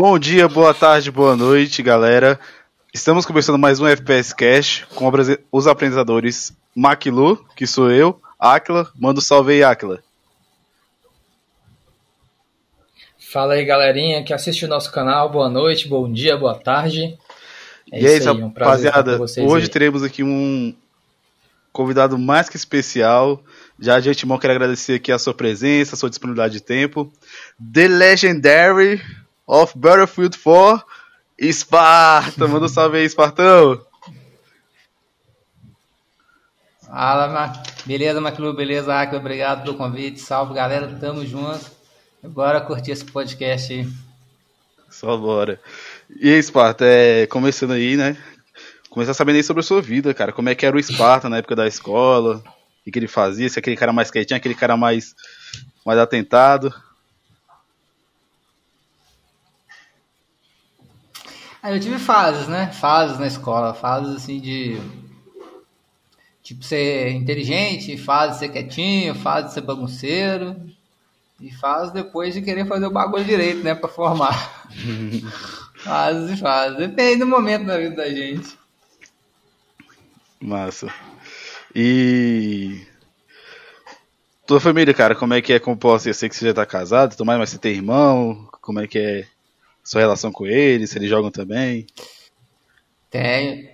Bom dia, boa tarde, boa noite, galera. Estamos começando mais um FPS Cash com os apresentadores Maquilu, que sou eu, Aquila, manda um salve aí, Aquila. Fala aí, galerinha que assiste o nosso canal, boa noite, bom dia, boa tarde. É e aí, aí um rapaziada, hoje aí. teremos aqui um convidado mais que especial. Já de antemão quero agradecer aqui a sua presença, a sua disponibilidade de tempo. The Legendary of Battlefield 4, Esparta. Manda um salve aí, Espartão. Fala, Ma... beleza, Maclu, beleza, Aquila, obrigado pelo convite. Salve, galera, tamo junto. Bora curtir esse podcast aí. Só bora. E aí, Esparta, é, começando aí, né? Começar sabendo aí sobre a sua vida, cara. Como é que era o Esparta na época da escola, o que, que ele fazia, se é aquele cara mais quietinho, aquele cara mais, mais atentado. Aí eu tive fases, né? Fases na escola, fases assim de. Tipo, ser inteligente, fase de ser quietinho, fase de ser bagunceiro. E fase depois de querer fazer o bagulho direito, né? Pra formar. fases e fases. Depende do momento da vida da gente. Massa. E. Tua família, cara, como é que é composta? Eu sei que você já tá casado, mas você tem irmão? Como é que é sua relação com eles? Se eles jogam também? Tenho.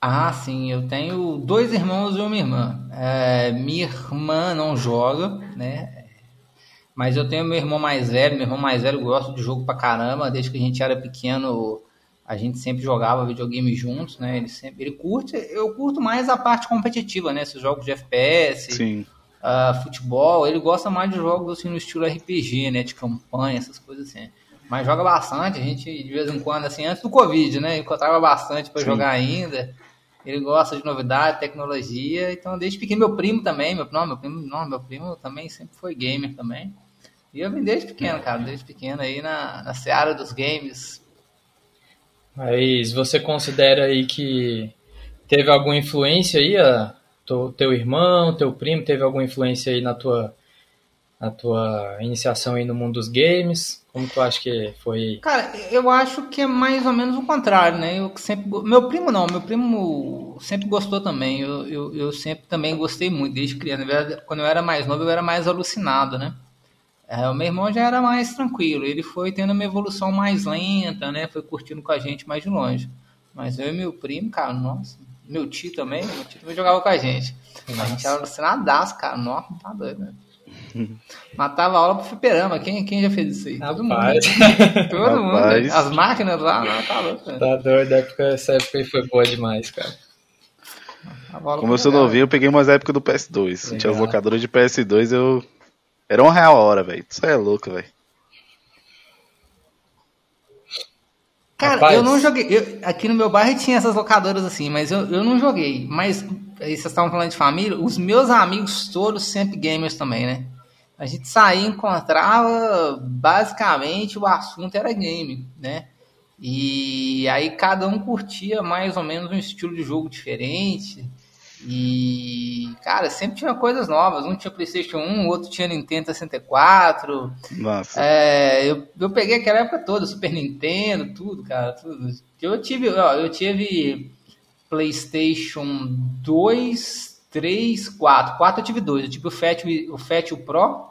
Ah, sim, eu tenho dois irmãos e uma irmã. É, minha irmã não joga, né? Mas eu tenho meu irmão mais velho. Meu irmão mais velho gosta de jogo pra caramba. Desde que a gente era pequeno, a gente sempre jogava videogame juntos, né? Ele sempre, ele curte, eu curto mais a parte competitiva, né? Esses jogos de FPS, Sim. Uh, futebol. Ele gosta mais de jogos assim no estilo RPG, né? De campanha, essas coisas assim. Mas joga bastante, a gente de vez em quando, assim, antes do Covid, né? Encontrava bastante para jogar ainda. Ele gosta de novidade, tecnologia. Então, desde pequeno, meu primo também, meu, não, meu primo, não, meu primo também sempre foi gamer também. E eu vim desde pequeno, cara, desde pequeno aí na, na seara dos games, mas você considera aí que teve alguma influência aí, a, teu, teu irmão, teu primo, teve alguma influência aí na tua, na tua iniciação aí no mundo dos games? Como tu acha que foi? Cara, eu acho que é mais ou menos o contrário, né? Eu sempre, meu primo não, meu primo sempre gostou também. Eu, eu, eu sempre também gostei muito desde criança. Quando eu era mais novo, eu era mais alucinado, né? É, o meu irmão já era mais tranquilo, ele foi tendo uma evolução mais lenta, né? Foi curtindo com a gente mais de longe. Mas eu e meu primo, cara, nossa, meu tio também, meu tio também jogava com a gente. Nossa. A gente era alucinadaço, cara, nossa, tá doido, né? Matava aula pro fliperama. Quem, quem já fez isso aí? Todo mundo. Todo mundo. As máquinas lá, não, tá louco. Né? Tá doido, época, essa época aí foi boa demais, cara. Como eu sou novinho, eu peguei umas épocas do PS2. Legal. Tinha as locadoras de PS2, eu era um real a hora, velho. Isso é louco, velho. Cara, Rapaz. eu não joguei. Eu, aqui no meu bairro tinha essas locadoras assim, mas eu, eu não joguei. Mas aí vocês estavam falando de família, os meus amigos todos sempre gamers também, né? A gente saía e encontrava, basicamente, o assunto era game, né? E aí cada um curtia mais ou menos um estilo de jogo diferente. E, cara, sempre tinha coisas novas. Um tinha PlayStation 1, o outro tinha Nintendo 64. Nossa. É, eu, eu peguei aquela época toda, Super Nintendo, tudo, cara, tudo. Eu tive, ó, eu tive PlayStation 2, 3, 4. 4 eu tive dois. Eu tive o Fat, o Fat o Pro.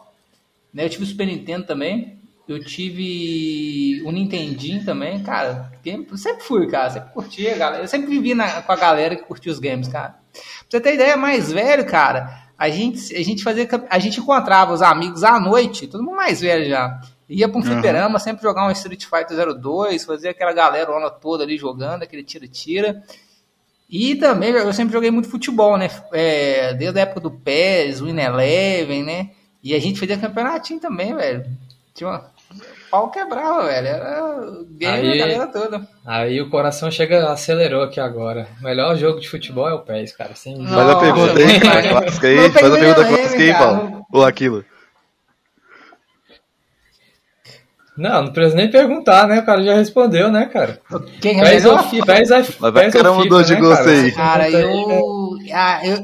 Né? Eu tive o Super Nintendo também. Eu tive o Nintendinho também, cara. Sempre fui, cara. Sempre curtia, galera. Eu sempre vivi na, com a galera que curtia os games, cara. Pra você ter ideia, mais velho, cara, a gente, a gente fazia. A gente encontrava os amigos à noite, todo mundo mais velho já. Ia pra um fliperama, uhum. sempre jogar um Street Fighter 02, fazia aquela galera toda ali jogando, aquele tira-tira. E também eu sempre joguei muito futebol, né? É, desde a época do PES, o Eleven, né? E a gente fazia campeonatinho também, velho. Tinha uma, pau quebrava, velho. Era game aí, a galera toda. Aí o coração chega, acelerou aqui agora. O melhor jogo de futebol é o PES, cara. Sem Faz a pergunta aí, cara. Clássica aí. Faz a pergunta clássica aí, Paulo. Ou aquilo. Não, não precisa nem perguntar, né? O cara já respondeu, né, cara? Quem é melhor? Pés a Mas cara mudou de né, gosto aí. Cara, eu... Ah, eu...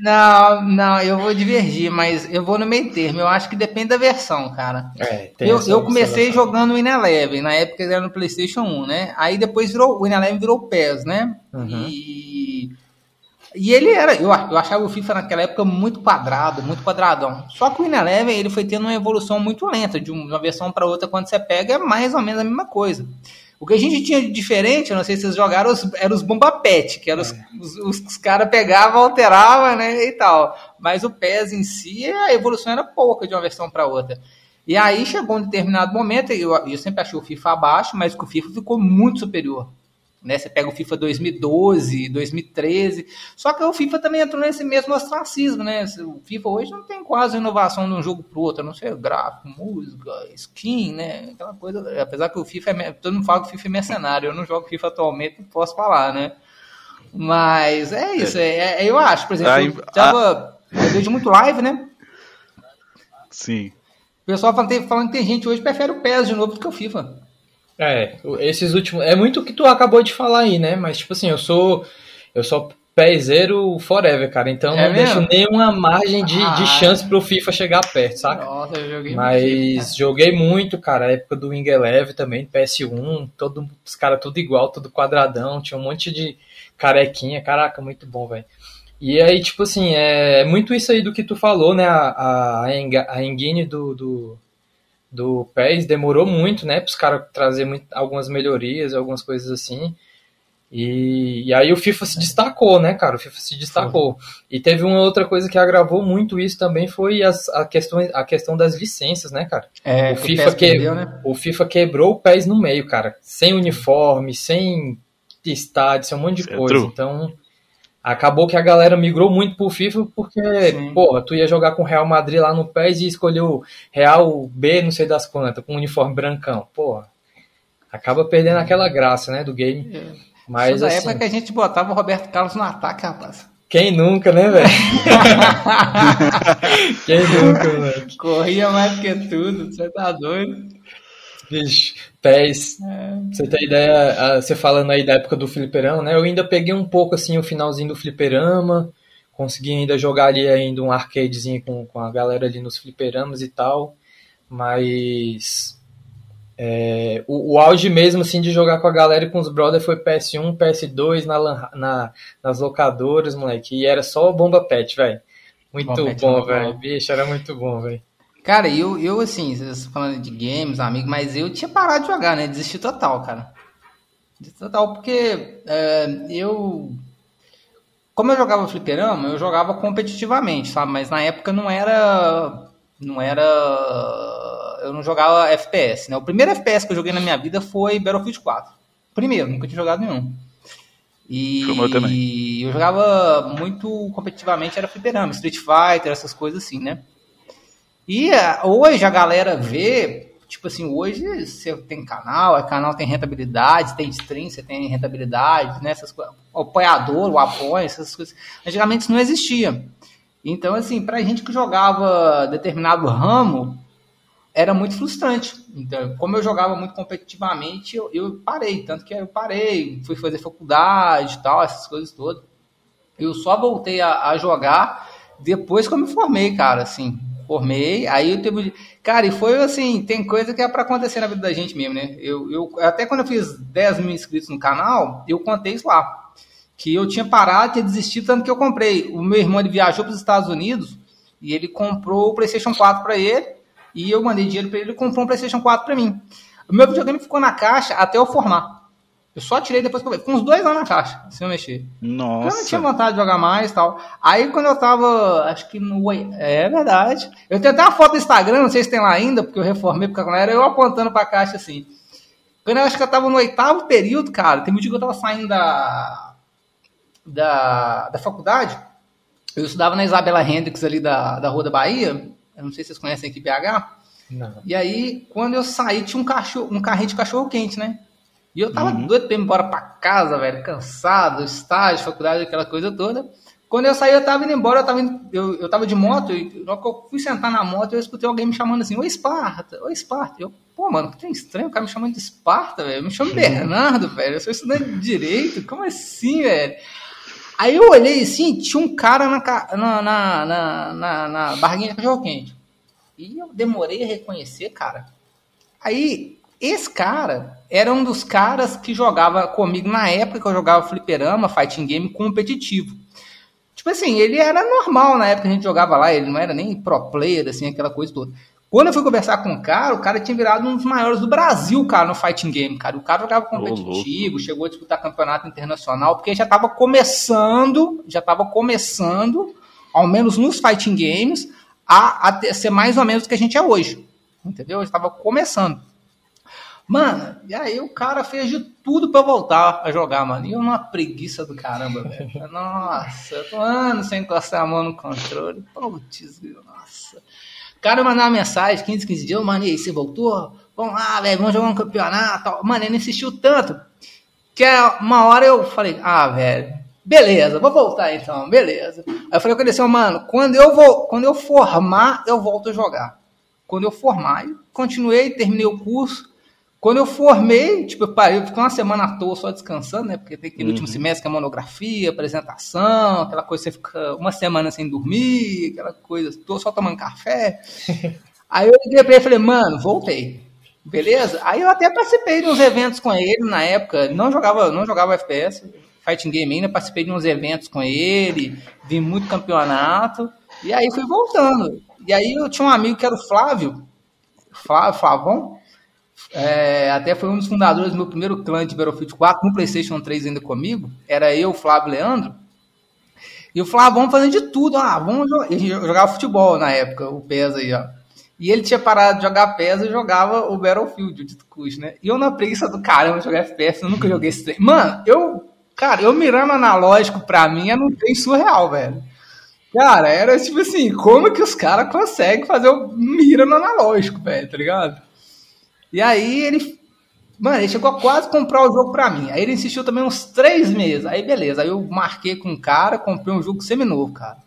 Não, não, eu vou divergir, mas eu vou no meio termo. Eu acho que depende da versão, cara. É, eu, eu comecei jogando o Ineleven, na época era no Playstation 1, né? Aí depois virou, o Ineleven virou PES, né? Uhum. E e ele era, eu, eu achava o FIFA naquela época muito quadrado, muito quadradão. Só que o Win Eleven ele foi tendo uma evolução muito lenta, de uma versão para outra, quando você pega, é mais ou menos a mesma coisa. O que a gente tinha de diferente, eu não sei se vocês jogaram, eram os Bomba Pet, que eram os, é. os, os, os caras pegavam, alteravam, né, e tal. Mas o PES em si, a evolução era pouca de uma versão para outra. E aí chegou um determinado momento, eu, eu sempre achei o FIFA abaixo, mas que o FIFA ficou muito superior. Né? Você pega o FIFA 2012, 2013. Só que o FIFA também entrou nesse mesmo ostracismo, né? O FIFA hoje não tem quase inovação de um jogo pro outro, a não ser gráfico, música, skin, né? Aquela coisa. Apesar que o FIFA é. Todo mundo fala que o FIFA é mercenário. Eu não jogo FIFA atualmente, não posso falar, né? Mas é isso, é, é eu acho, por exemplo, eu tava. Eu vejo muito live, né? Sim. O pessoal falando, falando que tem gente hoje que prefere o PES de novo do que o FIFA. É, esses últimos. É muito o que tu acabou de falar aí, né? Mas, tipo assim, eu sou. Eu sou pezeiro forever, cara. Então é não mesmo? deixo nenhuma margem de, ah, de chance pro FIFA chegar perto, saca? Nossa, eu joguei Mas muito, joguei muito, cara. A época do Wing Eleven também, PS1, todo, os caras tudo igual, tudo quadradão. Tinha um monte de carequinha. Caraca, muito bom, velho. E aí, tipo assim, é, é muito isso aí do que tu falou, né? A, a, a engine do, do, do PES demorou muito, né, para os caras trazer muito, algumas melhorias, algumas coisas assim. E, e, aí o FIFA se destacou, né, cara? O FIFA se destacou. Foi. E teve uma outra coisa que agravou muito isso também foi as, a, questão, a questão das licenças, né, cara? É, o, FIFA que, perdeu, né? o FIFA quebrou o PES no meio, cara. Sem uniforme, sem estádio, sem um monte de é coisa. Então, acabou que a galera migrou muito pro FIFA porque, Sim. porra, tu ia jogar com o Real Madrid lá no PES e escolheu Real B, não sei das quantas, com um uniforme brancão. Porra, acaba perdendo aquela graça, né, do game. É. Mas, Isso assim, época que a gente botava o Roberto Carlos no ataque, rapaz. Quem nunca, né, velho? Quem nunca, velho? Corria mais que tudo, você tá doido. Bicho, pés. É. Você tem ideia, você falando aí da época do fliperama, né? Eu ainda peguei um pouco assim o finalzinho do fliperama, consegui ainda jogar ali ainda um arcadezinho com, com a galera ali nos fliperamas e tal, mas é, o, o, auge mesmo assim de jogar com a galera e com os brothers foi PS1, PS2 na, na, nas locadoras, moleque, e era só bomba pet, velho. Muito bom, bom velho. Bicho, era muito bom, velho. Cara, eu, eu assim, vocês falando de games, amigo, mas eu tinha parado de jogar, né? Desisti total, cara. Desisti total, porque é, eu. Como eu jogava fliperama, eu jogava competitivamente, sabe? Mas na época não era. Não era. Eu não jogava FPS, né? O primeiro FPS que eu joguei na minha vida foi Battlefield 4. Primeiro, nunca tinha jogado nenhum. E eu, também. eu jogava muito competitivamente, era fliperama, Street Fighter, essas coisas assim, né? E é, hoje a galera vê, tipo assim, hoje você tem canal, o canal tem rentabilidade, tem stream, você tem rentabilidade, né? Essas coisas, o apoiador, o apoio, essas coisas. Antigamente isso não existia. Então, assim, pra gente que jogava determinado ramo, era muito frustrante. Então, como eu jogava muito competitivamente, eu, eu parei. Tanto que eu parei, fui fazer faculdade e tal, essas coisas todas. Eu só voltei a, a jogar depois que eu me formei, cara, assim formei, aí eu teve. Cara, e foi assim, tem coisa que é para acontecer na vida da gente mesmo, né? Eu, eu, até quando eu fiz 10 mil inscritos no canal, eu contei isso lá. Que eu tinha parado, tinha desistido, tanto que eu comprei. O meu irmão ele viajou para os Estados Unidos e ele comprou o PlayStation 4 para ele. E eu mandei dinheiro para ele, ele comprou um PlayStation 4 para mim. O meu videogame ficou na caixa até eu formar. Eu só tirei depois que eu Com uns dois anos na caixa, sem eu mexer. Nossa. Eu não tinha vontade de jogar mais e tal. Aí quando eu tava, acho que no. É verdade. Eu tenho até uma foto no Instagram, não sei se tem lá ainda, porque eu reformei porque era eu apontando pra caixa assim. Quando eu acho que eu tava no oitavo período, cara, tem um dia que eu tava saindo da. Da, da faculdade. Eu estudava na Isabela Hendrix ali da, da Rua da Bahia. Eu não sei se vocês conhecem aqui BH. Não. E aí, quando eu saí, tinha um, cachorro, um carrinho de cachorro quente, né? E eu tava uhum. doido pra ir embora pra casa, velho, cansado, estágio, faculdade, aquela coisa toda. Quando eu saí, eu tava indo embora, eu tava, indo, eu, eu tava de moto, e na que eu fui sentar na moto, eu escutei alguém me chamando assim, oi Esparta, oi Esparta. Eu, pô, mano, que tem estranho, o cara me chamando de Esparta, velho. Me chama Bernardo, velho. Eu sou estudante de direito, como assim, velho? Aí eu olhei assim, tinha um cara na, na, na, na, na barraquinha de cachorro quente. E eu demorei a reconhecer, cara. Aí, esse cara era um dos caras que jogava comigo na época que eu jogava fliperama, fighting game competitivo. Tipo assim, ele era normal na época que a gente jogava lá, ele não era nem pro player, assim, aquela coisa toda. Quando eu fui conversar com o cara, o cara tinha virado um dos maiores do Brasil, cara, no fighting game, cara. O cara jogava competitivo, oh, chegou a disputar campeonato internacional, porque já estava começando, já estava começando, ao menos nos fighting games, a, a ser mais ou menos o que a gente é hoje. Entendeu? Já estava começando. Mano, e aí o cara fez de tudo eu voltar a jogar, mano. E eu numa preguiça do caramba, velho. Nossa, eu tô anos sem encostar a mão no controle. Putz, nossa. O cara mandava mensagem, 15, 15 dias, mano, e aí, você voltou? Vamos lá, velho, vamos jogar um campeonato. Mano, ele insistiu tanto que uma hora eu falei, ah, velho, beleza, vou voltar então, beleza. Aí eu falei com ele assim, mano, quando eu, vou, quando eu formar, eu volto a jogar. Quando eu formar, eu continuei, terminei o curso, quando eu formei, tipo, eu parei, eu fiquei uma semana à toa só descansando, né? Porque tem aquele uhum. último semestre que é monografia, apresentação, aquela coisa, você fica uma semana sem dormir, aquela coisa, tô só tomando café. Aí eu liguei pra ele e falei, mano, voltei. Beleza? Aí eu até participei de uns eventos com ele na época, não jogava, não jogava FPS, fighting game ainda, participei de uns eventos com ele, vi muito campeonato, e aí fui voltando. E aí eu tinha um amigo que era o Flávio, Flávio, Flavão, é, até foi um dos fundadores do meu primeiro clã de Battlefield 4 no PlayStation 3 ainda comigo. Era eu, Flávio Leandro. E o Flávio, vamos fazendo de tudo. Ah, vamos jogar. Ele jogava futebol na época, o PES aí, ó. E ele tinha parado de jogar PES e jogava o Battlefield, o Dito né? E eu na preguiça do caramba jogar FPS, eu nunca joguei esse trem. Mano, eu. Cara, eu mirando analógico pra mim é um trem surreal, velho. Cara, era tipo assim, como que os caras conseguem fazer o mira no analógico, velho, tá ligado? E aí ele. Mano, ele chegou a quase comprar o jogo pra mim. Aí ele insistiu também uns três meses. Aí beleza. Aí eu marquei com o cara, comprei um jogo seminovo, cara.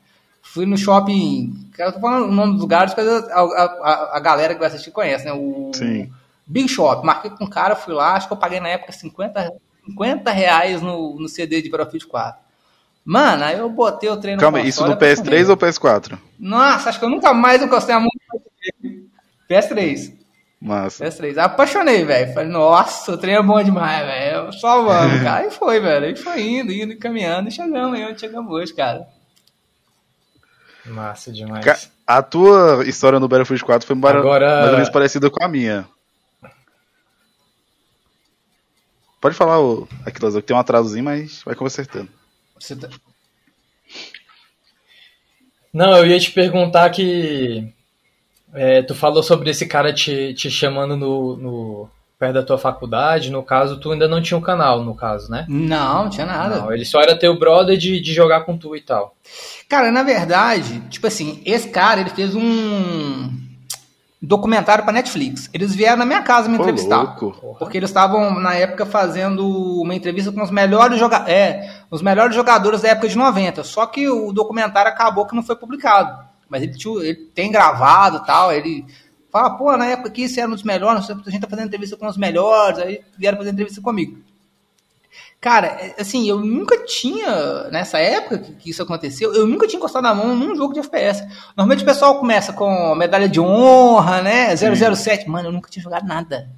Fui no shopping. Eu tô falando o nome dos lugares, porque a, a, a, galera que vai assistir conhece, né? O Sim. Big Shop. Marquei com o cara, fui lá, acho que eu paguei na época 50, 50 reais no, no CD de Battlefield 4. Mano, aí eu botei o treino Calma, isso no PS3 ou PS4? Nossa, acho que eu nunca mais encostei a mão no PS3. Massa. PS3. Apaixonei, velho. Falei, nossa, o trem é bom demais, velho. Só vamos, cara. E foi, velho. E foi indo, indo, caminhando e chegamos aí onde chegamos hoje, cara. Massa demais. A tua história no Battlefield 4 foi Agora... mais ou menos parecida com a minha. Pode falar, Aquilas, que tem um atrasozinho, mas vai consertando. Você tá... Não, eu ia te perguntar que é, tu falou sobre esse cara te, te chamando no, no, perto da tua faculdade. No caso, tu ainda não tinha um canal, no caso, né? Não, não tinha nada. Não, ele só era teu brother de, de jogar com tu e tal. Cara, na verdade, tipo assim, esse cara, ele fez um documentário para Netflix. Eles vieram na minha casa me entrevistar. Louco. Porque eles estavam, na época, fazendo uma entrevista com os melhores, joga é, os melhores jogadores da época de 90. Só que o documentário acabou que não foi publicado mas ele, ele tem gravado tal, ele fala, pô, na época que isso era um dos melhores, a gente tá fazendo entrevista com os melhores, aí vieram fazer entrevista comigo. Cara, é, assim, eu nunca tinha, nessa época que isso aconteceu, eu nunca tinha encostado a mão num jogo de FPS. Normalmente o pessoal começa com medalha de honra, né, 007. Sim. Mano, eu nunca tinha jogado nada.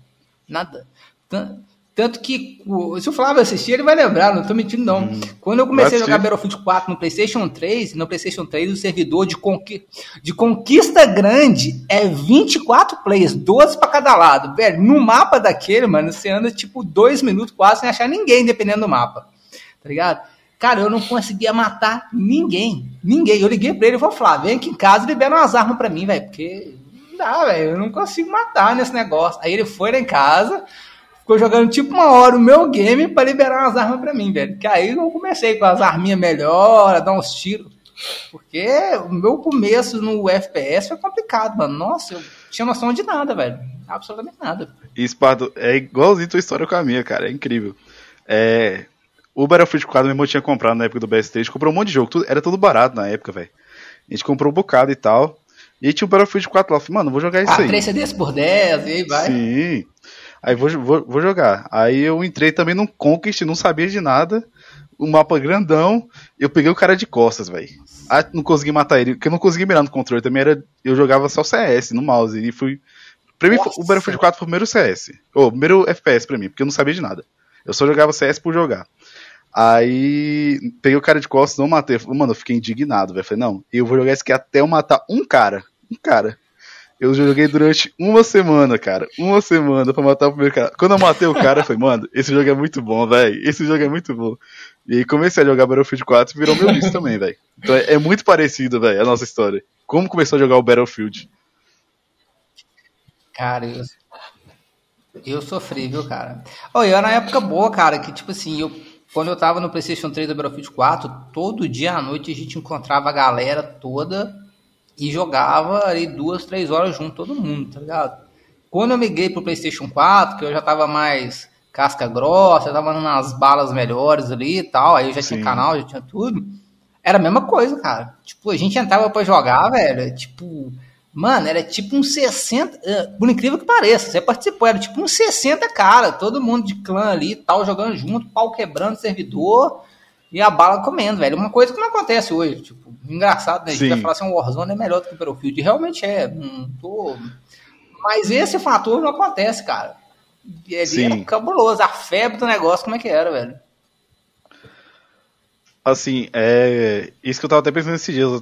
Nada. Tanto que, se o Flávio assistir, ele vai lembrar, não tô mentindo não. Hum, Quando eu comecei a jogar Battlefield 4 no PlayStation 3, no PlayStation 3 o servidor de, conqui de conquista grande é 24 players, 12 para cada lado. Velho, no mapa daquele, mano, você anda tipo dois minutos quase sem achar ninguém, dependendo do mapa. Tá ligado? Cara, eu não conseguia matar ninguém. Ninguém. Eu liguei pra ele e falei, Flávio, vem aqui em casa e libera umas armas pra mim, velho. Porque não dá, velho. Eu não consigo matar nesse negócio. Aí ele foi lá em casa ficou jogando tipo uma hora o meu game para liberar umas armas para mim, velho. Que aí eu comecei com as arminhas melhor, a dar uns tiros. Porque o meu começo no FPS foi complicado, mano. Nossa, eu tinha noção de nada, velho. Absolutamente nada. E Esparto, é igualzinho tua história com a minha, cara. É incrível. É, o Battlefield 4 meu irmão tinha comprado na época do BST, a gente comprou um monte de jogo, tudo, era tudo barato na época, velho. A gente comprou um bocado e tal. E tinha o Battlefield 4 lá, eu falei, mano, vou jogar isso ah, aí. 3 CDs por 10, e aí vai. Sim. Aí vou, vou, vou jogar. Aí eu entrei também num Conquest, não sabia de nada. Um mapa grandão. Eu peguei o cara de costas, velho. Ah, não consegui matar ele, porque eu não consegui mirar no controle. Também era. Eu jogava só CS no mouse. E fui. Pra mim, Nossa. o Battlefield 4 foi o primeiro CS. Ou, oh, primeiro FPS pra mim, porque eu não sabia de nada. Eu só jogava CS por jogar. Aí peguei o cara de costas, não matei. Mano, eu fiquei indignado, velho. Falei, não, eu vou jogar isso aqui até eu matar um cara. Um cara. Eu joguei durante uma semana, cara. Uma semana pra matar o primeiro cara. Quando eu matei o cara, eu falei, mano, esse jogo é muito bom, velho. Esse jogo é muito bom. E aí comecei a jogar Battlefield 4 e virou meu vício também, velho. Então é, é, muito parecido, velho, a nossa história. Como começou a jogar o Battlefield? Cara, eu, eu sofri, viu, cara? Oh, eu era na época boa, cara, que tipo assim, eu quando eu tava no PlayStation 3 do Battlefield 4, todo dia à noite a gente encontrava a galera toda e jogava ali duas, três horas junto, todo mundo, tá ligado? Quando eu migrei pro PlayStation 4, que eu já tava mais casca grossa, eu tava nas balas melhores ali e tal, aí eu já Sim. tinha canal, já tinha tudo. Era a mesma coisa, cara. Tipo, a gente entrava pra jogar, velho, tipo, Mano, era tipo uns 60. Eh, por incrível que pareça, você participou, era tipo uns 60 cara, todo mundo de clã ali tal, jogando junto, pau quebrando servidor e a bala comendo, velho. Uma coisa que não acontece hoje. Tipo, engraçado, né? A gente vai falar assim: um Warzone é melhor do que o Battlefield. realmente é. Não tô... Mas esse fator não acontece, cara. Ele Sim. era cabuloso. A febre do negócio, como é que era, velho? Assim, é. Isso que eu tava até pensando esses dias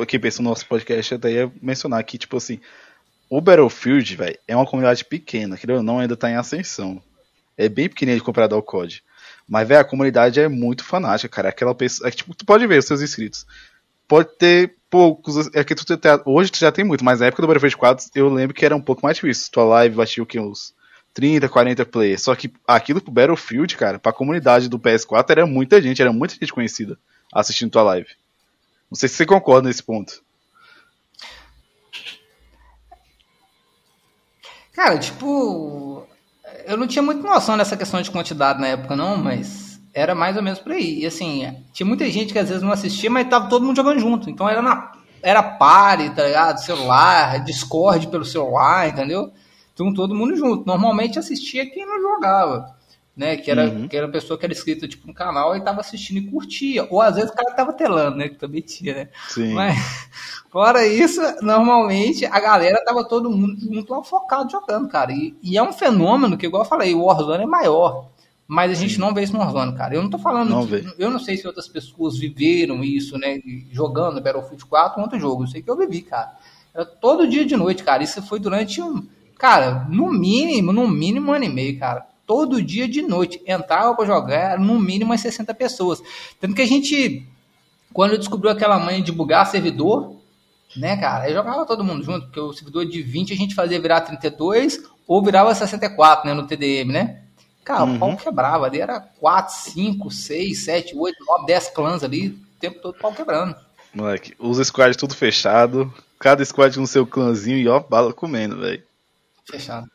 aqui pensando no nosso podcast, até ia mencionar que, tipo assim, o Battlefield, velho, é uma comunidade pequena, que ou não, ainda tá em ascensão. É bem pequenininha comparado ao COD. Mas, velho, a comunidade é muito fanática, cara. Aquela pessoa. É, tipo, tu pode ver os seus inscritos. Pode ter poucos. É que tu hoje tu já tem muito, mas na época do Battlefield 4 eu lembro que era um pouco mais difícil. Tua live batia o que? Uns 30, 40 players. Só que aquilo pro Battlefield, cara, pra comunidade do PS4 era muita gente, era muita gente conhecida assistindo tua live. Não sei se você concorda nesse ponto. Cara, tipo, eu não tinha muita noção dessa questão de quantidade na época, não, mas era mais ou menos por aí. E assim, tinha muita gente que às vezes não assistia, mas tava todo mundo jogando junto. Então era na era pare, tá ligado? Celular, Discord pelo celular, entendeu? Então todo mundo junto. Normalmente assistia quem não jogava né? Que era, uhum. que era a pessoa que era inscrita tipo, no canal e tava assistindo e curtia. Ou às vezes o cara tava telando, né? Que também tinha, né? Sim. Mas, fora isso, normalmente a galera tava todo mundo muito focado jogando, cara. E, e, é um fenômeno que, igual eu falei, o Warzone é maior. Mas a gente Sim. não vê isso no Warzone, cara. Eu não tô falando. Não de, eu não sei se outras pessoas viveram isso, né? Jogando Battlefield 4 ou outro jogo. Eu sei que eu vivi, cara. Era todo dia de noite, cara. Isso foi durante um. Cara, no mínimo, no mínimo um ano e meio, cara todo dia de noite. Entrava para jogar no mínimo umas 60 pessoas. Tanto que a gente, quando descobriu aquela manha de bugar servidor, né, cara, aí jogava todo mundo junto, porque o servidor de 20 a gente fazia virar 32 ou virava 64, né, no TDM, né? Cara, uhum. o pau quebrava, ali era 4, 5, 6, 7, 8, 9, 10 clãs ali, o tempo todo pau quebrando. Moleque, os squads tudo fechado, cada squad no seu clãzinho e ó, bala comendo, velho. Fechado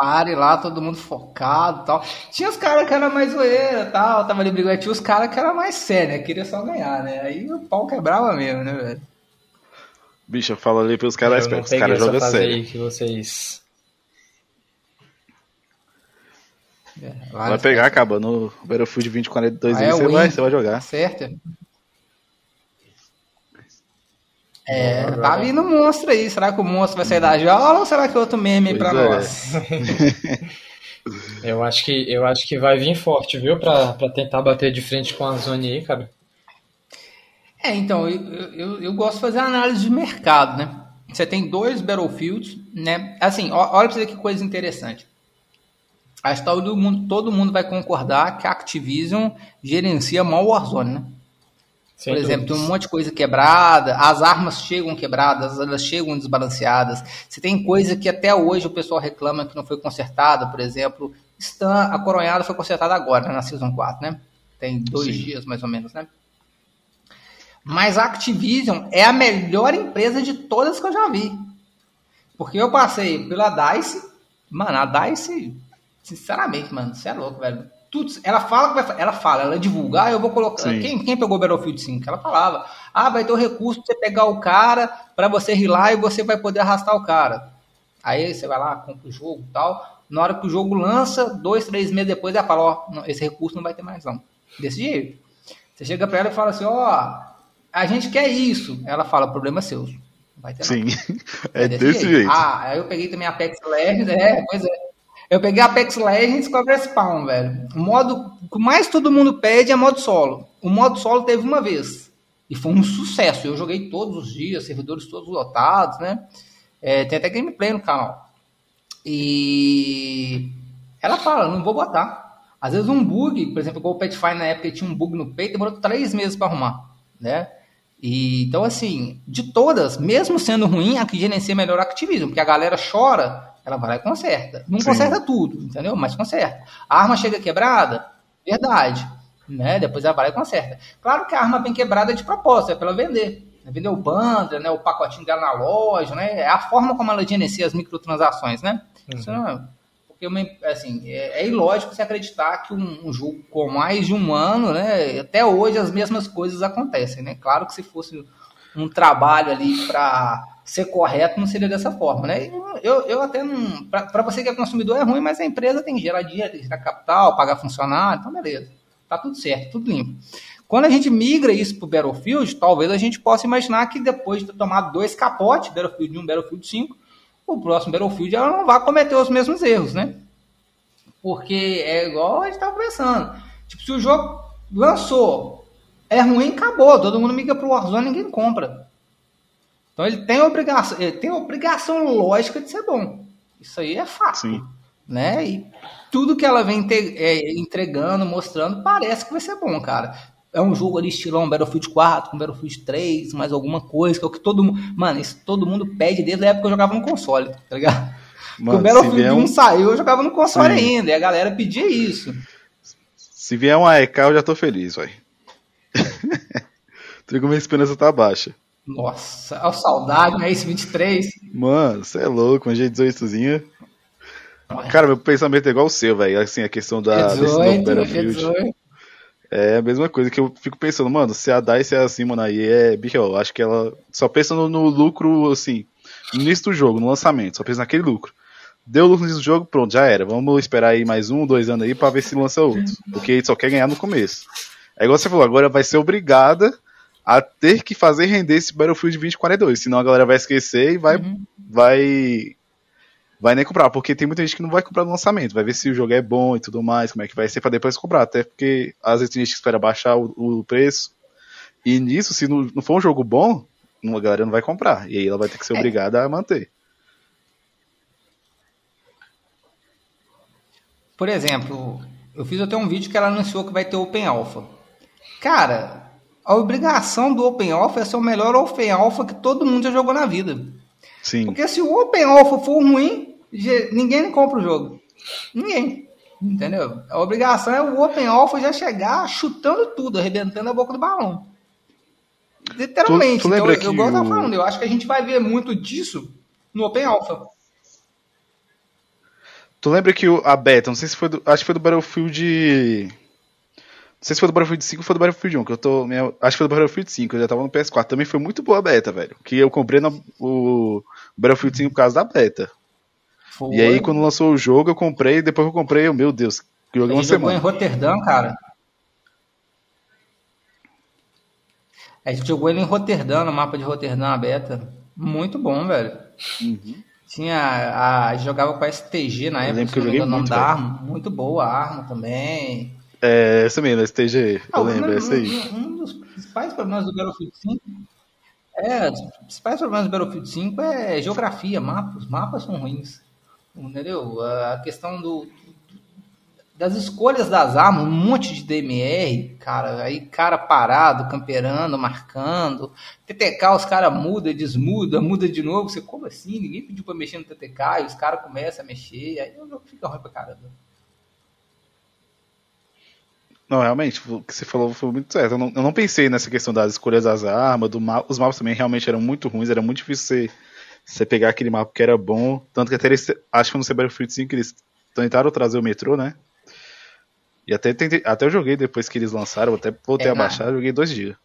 pare lá, todo mundo focado tal. Tinha os caras que eram mais zoeira tal, tava ali brigando. Tinha os caras que eram mais sérios, né? Queria só ganhar, né? Aí o pau quebrava mesmo, né, velho? Bicho, eu falo ali pelos caras os caras jogam sério. Aí que vocês. É, vai pegar, acabando o Battlefield 2042 ah, aí, é você, vai, você vai jogar. Certo. É, tá vindo um monstro aí. Será que o monstro vai sair da jaula ou será que é outro meme pois pra é. nós? eu, acho que, eu acho que vai vir forte, viu? Pra, pra tentar bater de frente com a Zone aí, cara. É, então, eu, eu, eu gosto de fazer análise de mercado, né? Você tem dois Battlefields, né? Assim, olha pra você ver que coisa interessante. Acho que todo mundo, todo mundo vai concordar que a Activision gerencia mal o Warzone, né? Sem Por exemplo, tem um monte de coisa quebrada, as armas chegam quebradas, elas chegam desbalanceadas. Você tem coisa que até hoje o pessoal reclama que não foi consertada, por exemplo, Stan, a coronhada foi consertada agora, né, na Season 4, né? Tem dois Sim. dias mais ou menos, né? Mas a Activision é a melhor empresa de todas que eu já vi. Porque eu passei pela DICE, mano, a DICE, sinceramente, mano, você é louco, velho tudo, ela fala, ela fala, ela divulga, ah, eu vou colocar. Quem, quem pegou Battlefield 5? Ela falava, ah, vai ter o recurso pra você pegar o cara para você rilar e você vai poder arrastar o cara. Aí você vai lá, compra o jogo e tal. Na hora que o jogo lança, dois, três meses depois, ela fala, ó, oh, esse recurso não vai ter mais não. Desse jeito. Você chega pra ela e fala assim, ó, oh, a gente quer isso. Ela fala, problema é seu. Vai ter Sim, é, é desse, desse jeito. jeito. Ah, aí eu peguei também Apex Legends, é, pois é. Eu peguei Apex Legends com a Respawn, velho. O modo que mais todo mundo pede é modo solo. O modo solo teve uma vez. E foi um sucesso. Eu joguei todos os dias, servidores todos lotados, né? É, tem até gameplay no canal. E ela fala, não vou botar. Às vezes um bug, por exemplo, igual o Pathfinder na época tinha um bug no peito, demorou três meses para arrumar, né? E, então, assim, de todas, mesmo sendo ruim, a que gerencia melhor a Activision, porque a galera chora ela vai lá e conserta. Não Sim. conserta tudo, entendeu? Mas conserta. A arma chega quebrada? Verdade. Né? Depois ela vai lá e conserta. Claro que a arma bem quebrada é de propósito, é para ela vender. Vender o bundle, né? o pacotinho dela na loja, né? É a forma como ela gerencia as microtransações, né? Uhum. Isso não é, porque, assim, é, é, ilógico você acreditar que um, um, jogo com mais de um ano, né? Até hoje as mesmas coisas acontecem, né? Claro que se fosse um trabalho ali para ser correto não seria dessa forma, né? Eu, eu até não. Para você que é consumidor é ruim, mas a empresa tem que gerar dinheiro, tem que gerar capital, pagar funcionário, então beleza. Tá tudo certo, tudo limpo. Quando a gente migra isso para o Battlefield, talvez a gente possa imaginar que depois de ter tomado dois capotes, Battlefield 1 Battlefield 5, o próximo Battlefield ela não vai cometer os mesmos erros, né? Porque é igual a gente estava pensando. Tipo, se o jogo lançou, é ruim, acabou. Todo mundo migra para o Warzone ninguém compra. Então ele tem obrigação, ele tem obrigação lógica de ser bom. Isso aí é fato. Sim. Né? E tudo que ela vem te, é, entregando, mostrando, parece que vai ser bom, cara. É um jogo ali estilão Battlefield 4, com Battlefield 3, mais alguma coisa, que é o que todo mundo. Mano, isso todo mundo pede desde a época que eu jogava no console, tá ligado? Mano, Quando o Battlefield 1 um... saiu, eu jogava no console Sim. ainda, e a galera pedia isso. Se vier um AEK, eu já tô feliz, vai. Trigo minha esperança tá baixa. Nossa, a saudade, né? Esse 23. Mano, você é louco, um G18zinho. Cara, meu pensamento é igual o seu, velho. Assim, a questão da 18, Battlefield. É a mesma coisa que eu fico pensando, mano, se a DICE é assim, mano, aí é bicho, acho que ela só pensa no, no, lucro, assim, no início do jogo, no lançamento, só pensa naquele lucro. Deu lucro no jogo, pronto, já era. Vamos esperar aí mais um, dois anos aí pra ver se lança outro. Porque ele só quer ganhar no começo. É igual você falou, agora vai ser obrigada a ter que fazer render esse Battlefield 2042, senão a galera vai esquecer e vai, uhum. vai, vai nem comprar, porque tem muita gente que não vai comprar no lançamento, vai ver se o jogo é bom e tudo mais, como é que vai ser para depois comprar, até porque às vezes tem gente que espera baixar o, o preço, e nisso, se não, não, for um jogo bom, a galera não vai comprar, e aí ela vai ter que ser é. obrigada a manter. Por exemplo, eu fiz até um vídeo que ela anunciou que vai ter Open Alpha. Cara, a obrigação do Open Alpha é ser o melhor Open Alpha que todo mundo já jogou na vida. Sim. Porque se o Open Alpha for ruim, ninguém compra o jogo. Ninguém. Entendeu? A obrigação é o Open Alpha já chegar chutando tudo, arrebentando a boca do balão. Literalmente. Tu, tu então, eu, eu falando, eu acho que a gente vai ver muito disso no Open Alpha. Tu lembra que a beta, não sei se foi do, acho que foi do Battlefield sei se foi do Battlefield 5 ou foi do Battlefield 1, que eu tô. Minha, acho que foi do Battlefield 5, eu já tava no PS4. Também foi muito boa a beta, velho. Que eu comprei no, o Battlefield 5 por causa da beta. Foi. E aí, quando lançou o jogo, eu comprei, depois eu comprei, eu, meu Deus, que joguei uma semana. jogou em Roterdã, cara. A gente jogou ele em Roterdã, no mapa de Roterdã, a beta. Muito bom, velho. Uhum. Tinha a, a jogava com a STG na época, eu lembro que eu joguei muito, da arma. Muito boa a arma também. É, essa mesmo, STG, eu lembro, é essa aí. Um, um dos principais problemas do Battlefield 5 é, os principais problemas do Battlefield 5 é geografia, mapas. Mapas são ruins. Entendeu? A questão do, das escolhas das armas, um monte de DMR, cara, aí cara parado, camperando, marcando. TTK, os caras muda, desmuda, muda de novo. Você, como assim? Ninguém pediu pra mexer no TTK, e os caras começam a mexer, aí o jogo fica ruim pra caramba. Não, realmente, o que você falou foi muito certo. Eu não, eu não pensei nessa questão das escolhas das armas, do os mapas também realmente eram muito ruins, era muito difícil você, você pegar aquele mapa que era bom. Tanto que até eles, acho que no Battlefield 5 eles tentaram trazer o metrô, né? E até, tentei, até eu joguei depois que eles lançaram, até voltei é, a baixar, joguei dois dias.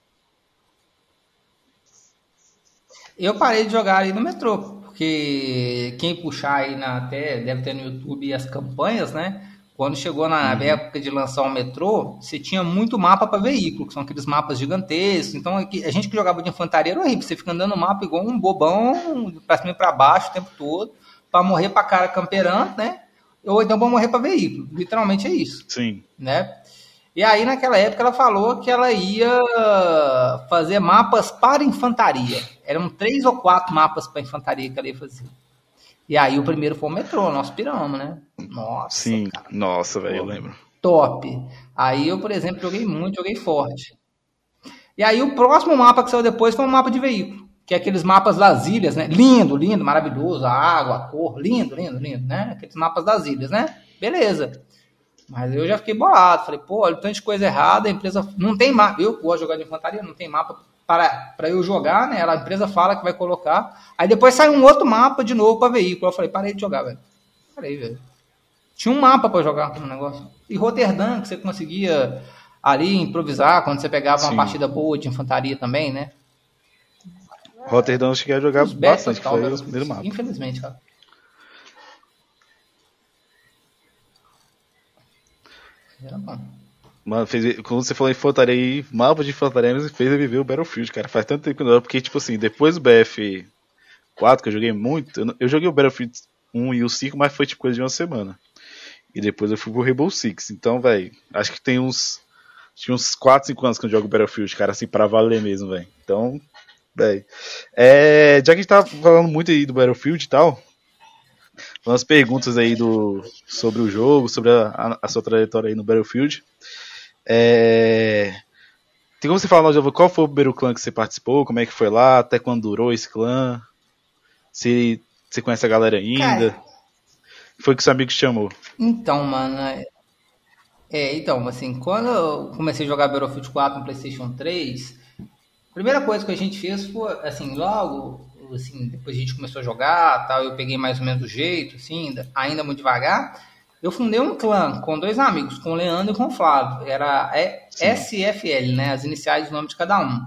Eu parei de jogar ali no metrô, porque quem puxar aí na, até deve ter no YouTube as campanhas, né? Quando chegou na uhum. época de lançar o metrô, você tinha muito mapa para veículo, que são aqueles mapas gigantescos. Então, a gente que jogava de infantaria era horrível. Você fica andando no mapa igual um bobão, para cima e para baixo o tempo todo, para morrer para cara camperando, né? Ou então para morrer para veículo. Literalmente é isso. Sim. Né? E aí, naquela época, ela falou que ela ia fazer mapas para infantaria. Eram três ou quatro mapas para infantaria que ela ia fazer. E aí o primeiro foi o metrô, nós piramos, né? Nossa. Sim, cara. nossa, velho, eu lembro. Top. Aí eu, por exemplo, joguei muito, joguei forte. E aí o próximo mapa que saiu depois foi um mapa de veículo, que é aqueles mapas das ilhas, né? Lindo, lindo, maravilhoso, a água, a cor, lindo, lindo, lindo, né? Aqueles mapas das ilhas, né? Beleza. Mas eu já fiquei bolado, falei, pô, olha, tanto de coisa errada, a empresa não tem mapa. Eu gosto de jogar de infantaria, não tem mapa para, para eu jogar, né? A empresa fala que vai colocar. Aí depois sai um outro mapa de novo para veículo. Eu falei, parei de jogar, velho. Parei, velho. Tinha um mapa para jogar no negócio. E Roterdã, que você conseguia ali improvisar quando você pegava Sim. uma partida boa de infantaria também, né? Roterdã eu cheguei a jogar bastante, que foi o primeiro mapa. Infelizmente, cara. Era bom. Mano, fez, quando você falou em aí, mapa de infantaria, fez viver o Battlefield, cara. Faz tanto tempo que não, porque, tipo assim, depois do BF4, que eu joguei muito, eu, eu, joguei o Battlefield 1 e o 5, mas foi tipo coisa de uma semana. E depois eu fui pro Rainbow Six. Então, velho, acho que tem uns. Tinha uns 4, 5 anos que eu jogo Battlefield, cara, assim, pra valer mesmo, velho. Então, velho. É, já que a gente tava falando muito aí do Battlefield e tal, umas perguntas aí do, sobre o jogo, sobre a, a, a sua trajetória aí no Battlefield. É... Tem como você falar, Nova, qual foi o primeiro clã que você participou? Como é que foi lá? Até quando durou esse clã? Se você conhece a galera ainda? Cara, foi que seu amigo chamou? Então, mano. É, é, então, assim, quando eu comecei a jogar Battlefield 4 no PlayStation 3, a primeira coisa que a gente fez foi, assim, logo, assim, depois a gente começou a jogar, tal, eu peguei mais ou menos o jeito, assim, ainda muito devagar eu fundei um clã com dois amigos, com o Leandro e com o Flávio. Era SFL, né? As iniciais do nome de cada um.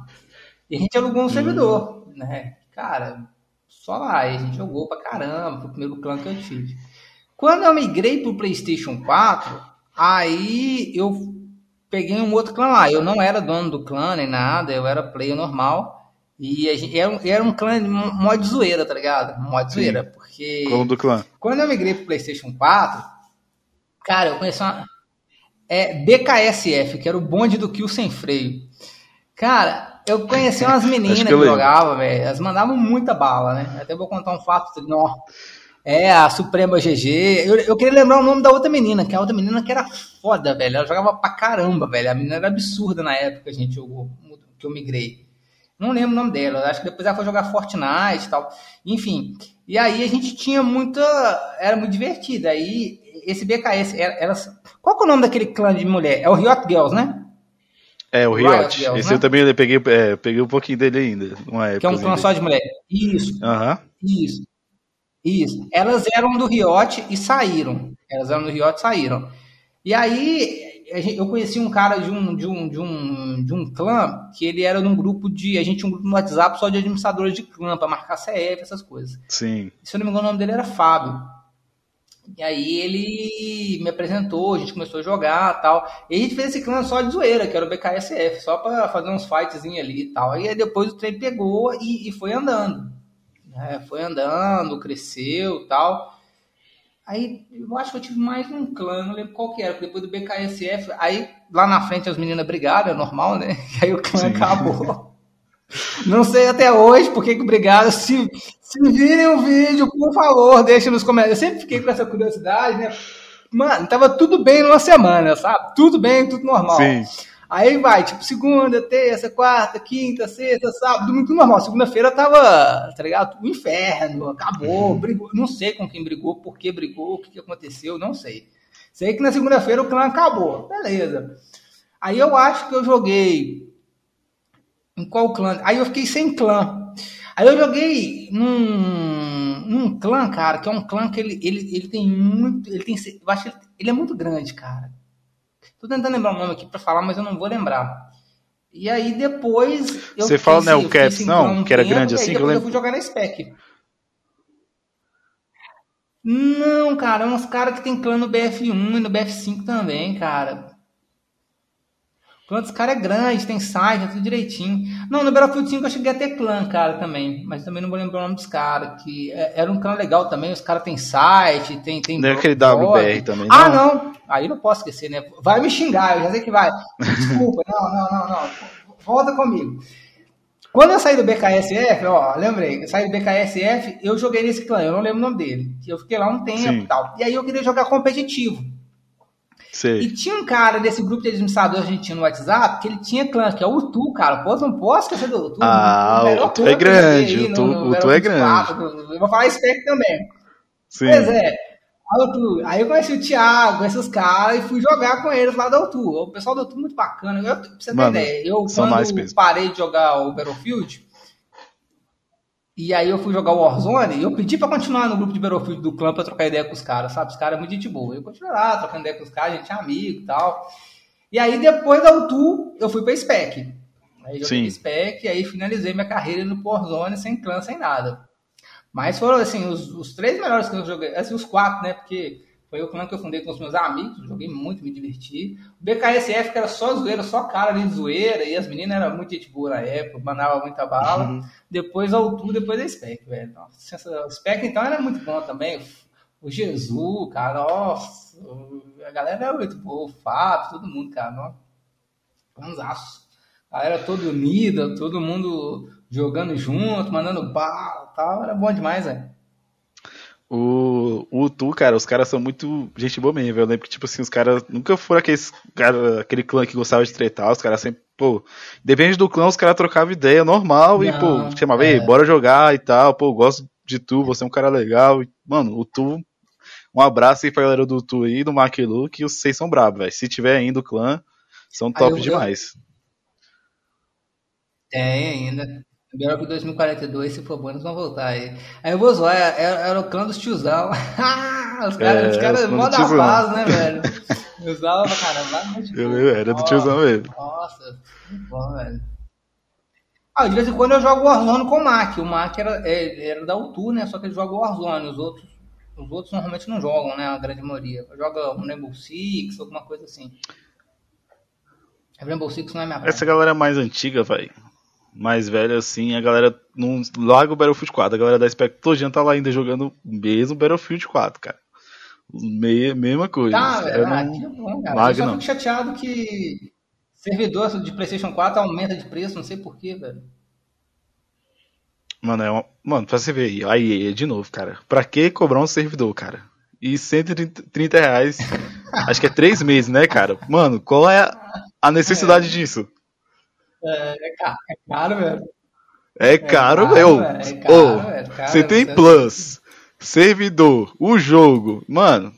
E a gente alugou um hum. servidor, né? Cara, só lá. E a gente jogou pra caramba. Foi o primeiro clã que eu tive. Quando eu migrei pro PlayStation 4, aí eu peguei um outro clã lá. Eu não era dono do clã nem nada, eu era player normal. E gente, era, era, um clã de mod zoeira, tá ligado? Mod zoeira, porque. Como do clã? Quando eu migrei pro PlayStation 4, Cara, eu conheci uma. É BKSF, que era o bonde do Kill sem freio. Cara, eu conheci umas meninas que, que jogavam, velho. Elas mandavam muita bala, né? Até vou contar um fato. Não. É, a Suprema GG. Eu, eu, queria lembrar o nome da outra menina, que é a outra menina que era foda, velho. Ela jogava pra caramba, velho. A menina era absurda na época que a gente jogou, que eu migrei. Não lembro o nome dela. Acho que depois ela foi jogar Fortnite e tal. Enfim. E aí a gente tinha muita. Era muito divertido. Aí esse BKS, elas. Qual que é o nome daquele clã de mulher? É o Riot Girls, né? É, o Riot. Girls, esse né? eu também peguei, é, peguei um pouquinho dele ainda. que é um clã só de mulher. Isso. Uhum. Isso. Isso. Elas eram do Riot e saíram. Elas eram do Riot e saíram. E aí, eu conheci um cara de um, de um, de um, de um clã que ele era num grupo de. A gente tinha um grupo no WhatsApp só de administradores de clã, para marcar CF, essas coisas. Sim. Se eu não me engano, o nome dele era Fábio. E aí ele me apresentou, a gente começou a jogar tal. E a gente fez esse clã só de zoeira, que era o BKSF, só para fazer uns fightzinhos ali e tal. E aí depois o trem pegou e, e foi andando. Né? Foi andando, cresceu tal. Aí eu acho que eu tive mais um clã, não lembro qual que era, depois do BKSF, aí lá na frente as meninas brigaram, é normal, né? E aí o clã Sim. acabou. Não sei até hoje por que brigaram. Se, se virem o vídeo, por favor, deixem nos comentários. Eu sempre fiquei com essa curiosidade, né? Mano, tava tudo bem numa semana, sabe? Tudo bem, tudo normal. Sim. Aí vai, tipo, segunda, terça, quarta, quinta, sexta, sábado, domingo, tudo normal. Segunda-feira tava, tá ligado? O inferno, acabou, uhum. brigou. Não sei com quem brigou, por que brigou, o que, que aconteceu, não sei. Sei que na segunda-feira o clã acabou. Beleza. Aí eu acho que eu joguei. Em qual clã? Aí eu fiquei sem clã. Aí eu joguei num, num clã, cara, que é um clã que ele, ele, ele tem muito. Ele tem. Eu acho que ele, ele é muito grande, cara. Tô tentando lembrar o nome aqui para falar, mas eu não vou lembrar. E aí depois. Você fala né, o Caps, não? Que era grande assim, que eu lembro. Eu fui jogar na Spec. Não, cara, é uns caras que tem clã no BF1 e no BF5 também, cara. Clã dos caras é grande, tem site, é tudo direitinho. Não, no Battlefield 5 eu cheguei a ter clã, cara, também. Mas também não vou lembrar o nome dos caras. Que é, era um clã legal também, os caras têm site, tem. tem não é aquele WBR também. Ah, não. Ah, não. Aí não posso esquecer, né? Vai me xingar, eu já sei que vai. Desculpa, não, não, não, não. Volta comigo. Quando eu saí do BKSF, ó, lembrei, eu saí do BKSF, eu joguei nesse clã, eu não lembro o nome dele. Eu fiquei lá um tempo e tal. E aí eu queria jogar competitivo. Sei. E tinha um cara desse grupo de administradores que a gente tinha no WhatsApp, que ele tinha clã, que é o Tu, cara. Pô, não posso esquecer do Tu. Ah, o, o Tu é grande, o Tu, no, no o tu é grande. Eu vou falar Spec também. Sim. Pois é. Aí eu conheci o Thiago, esses caras, e fui jogar com eles lá da Outu. O pessoal da Outu muito bacana. Eu, pra você ter Mano, ideia, eu quando parei de jogar o Battlefield, e aí eu fui jogar o Warzone e eu pedi pra continuar no grupo de Battlefield do clã pra trocar ideia com os caras, sabe? Os caras é muito gente boa. Eu continuei lá, trocando ideia com os caras, a gente é amigo e tal. E aí depois da UTU, eu fui pra SPEC. Aí joguei SPEC e aí finalizei minha carreira no Warzone sem clã, sem nada. Mas foram, assim, os, os três melhores que eu joguei, assim, os quatro, né? Porque foi o clã que eu fundei com os meus amigos, joguei muito, me diverti. O BKSF, que era só zoeira, só cara de zoeira, e as meninas eram muito gente boa na época, mandava muita bala. Uhum. Depois a Altu, depois a Spec, velho. Nossa, o Spec então era muito bom também. O Jesus, cara, nossa, a galera era muito boa, o Fábio, todo mundo, cara, nossa. Fanzaço. A galera toda unida, todo mundo jogando junto, mandando bala tal, era bom demais, velho. O, o Tu, cara, os caras são muito gente boa mesmo. Eu lembro que, tipo assim, os caras nunca foram aqueles cara, aquele clã que gostava de tretar. Os caras sempre, pô, depende do clã, os caras trocavam ideia normal Não, e, pô, chamava, é. bora jogar e tal. Pô, gosto de Tu, você é um cara legal. E, mano, o Tu, um abraço aí pra galera do Tu aí, do Maquilu, que vocês são bravos, velho. Se tiver ainda o clã, são top eu, demais. Tem ainda. Melhor que 2042, se for bom, eles vão voltar aí. Aí eu vou zoar, era, é, é, era o clã dos tiozão. os caras, é, os caras mó da paz, né, velho? Eu usava pra caramba. Eu, era do tiozão mesmo. Nossa, muito bom, velho. Ah, de vez em quando eu jogo Warzone com o Mac. O Mac era, era da Utu, né? Só que ele joga Warzone. Os outros, os outros normalmente não jogam, né? A grande maioria. Joga um Rainbow Six, alguma coisa assim. Rainbow Six não é minha praia. Essa galera é mais antiga, velho mais velha assim, a galera não larga o Battlefield 4. A galera da Spectologia tá lá ainda jogando mesmo Battlefield 4, cara. Meia, mesma coisa. Tá, é, não, que bom, cara. eu só fico chateado que servidor de PlayStation 4 aumenta de preço, não sei porquê, velho. Mano, é uma... Mano, pra você ver aí, aí, de novo, cara. Pra que cobrar um servidor, cara? E 130 reais, acho que é três meses, né, cara? Mano, qual é a necessidade é. disso? É, é caro, é caro velho. É caro, é. É caro, você tem plus, servidor, o jogo. Mano,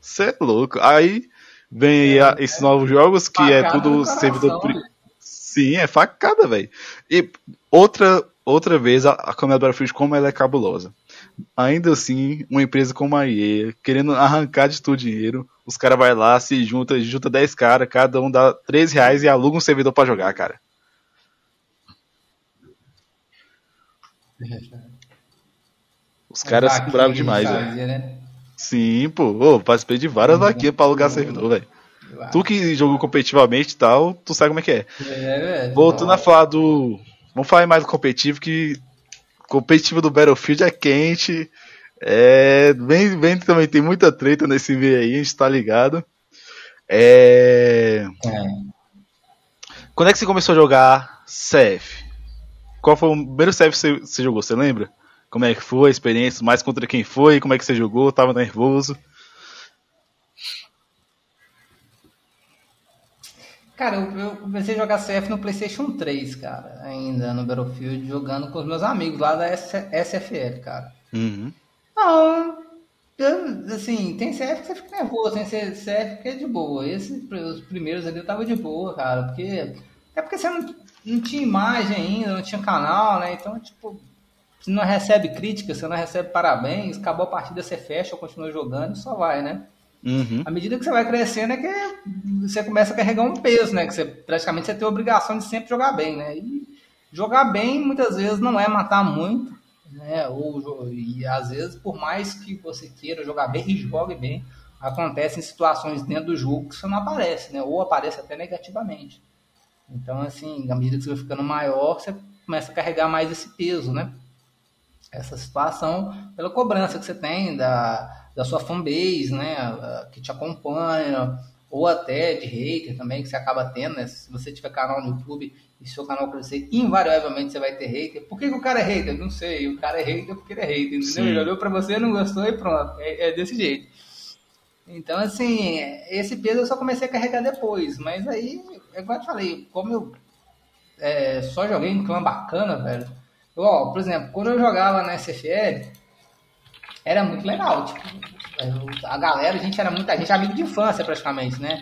você é louco. Aí vem é, esses é, novos jogos que é tudo servidor. Sim, é facada, velho. E outra, outra vez a, a Comunidade Battlefield, como ela é cabulosa. Ainda assim, uma empresa como a EA, querendo arrancar de tudo dinheiro, os caras vai lá, se junta, junta 10 caras, cada um dá 13 reais e aluga um servidor para jogar, cara. Os caras são bravos demais, velho. Né? Sim, pô. Ô, participei de várias uhum. vaquinhas pra alugar servidor, velho. Tu que jogou competitivamente e tal, tu sabe como é que é. é, é Voltando a falar do. Vamos falar mais do competitivo, que competitivo do Battlefield é quente. É. Bem, bem também tem muita treta nesse meio aí, a gente tá ligado. É. é. Quando é que você começou a jogar CF? Qual foi o primeiro serve que você, jogou? Você lembra? Como é que foi a experiência? Mais contra quem foi? Como é que você jogou? Tava nervoso? Cara, eu, eu, comecei a jogar CF no PlayStation 3, cara, ainda no Battlefield, jogando com os meus amigos lá da SFL, cara. Uhum. Não, eu, assim, tem CF que você fica nervoso, tem CF que é de boa. Esses, os primeiros ali eu tava de boa, cara, porque. É porque você não, não tinha imagem ainda, não tinha canal, né? Então, tipo, você não recebe crítica, você não recebe parabéns, acabou a partida, você fecha, continua jogando e só vai, né? Uhum. À medida que você vai crescendo é que você começa a carregar um peso, né? Que você praticamente você tem a obrigação de sempre jogar bem, né? E jogar bem muitas vezes não é matar muito, né? Ou, e às vezes, por mais que você queira jogar bem e jogue bem, acontecem situações dentro do jogo que você não aparece, né? Ou aparece até negativamente. Então, assim, à medida que você vai ficando maior, você começa a carregar mais esse peso, né? Essa situação pela cobrança que você tem da, da sua fanbase, né? Que te acompanha, ou até de hater também, que você acaba tendo, né? Se você tiver canal no YouTube e seu canal crescer, invariavelmente você vai ter hater. Por que, que o cara é hater? Não sei. O cara é hater porque ele é hater, entendeu? Ele olhou pra você, não gostou e pronto. É, é desse jeito. Então, assim, esse peso eu só comecei a carregar depois. Mas aí, é igual eu te falei, como eu é, só joguei no clã bacana, velho. Eu, ó, por exemplo, quando eu jogava na SFL, era muito legal. Tipo, a galera, a gente era muita gente, amigo de infância praticamente, né?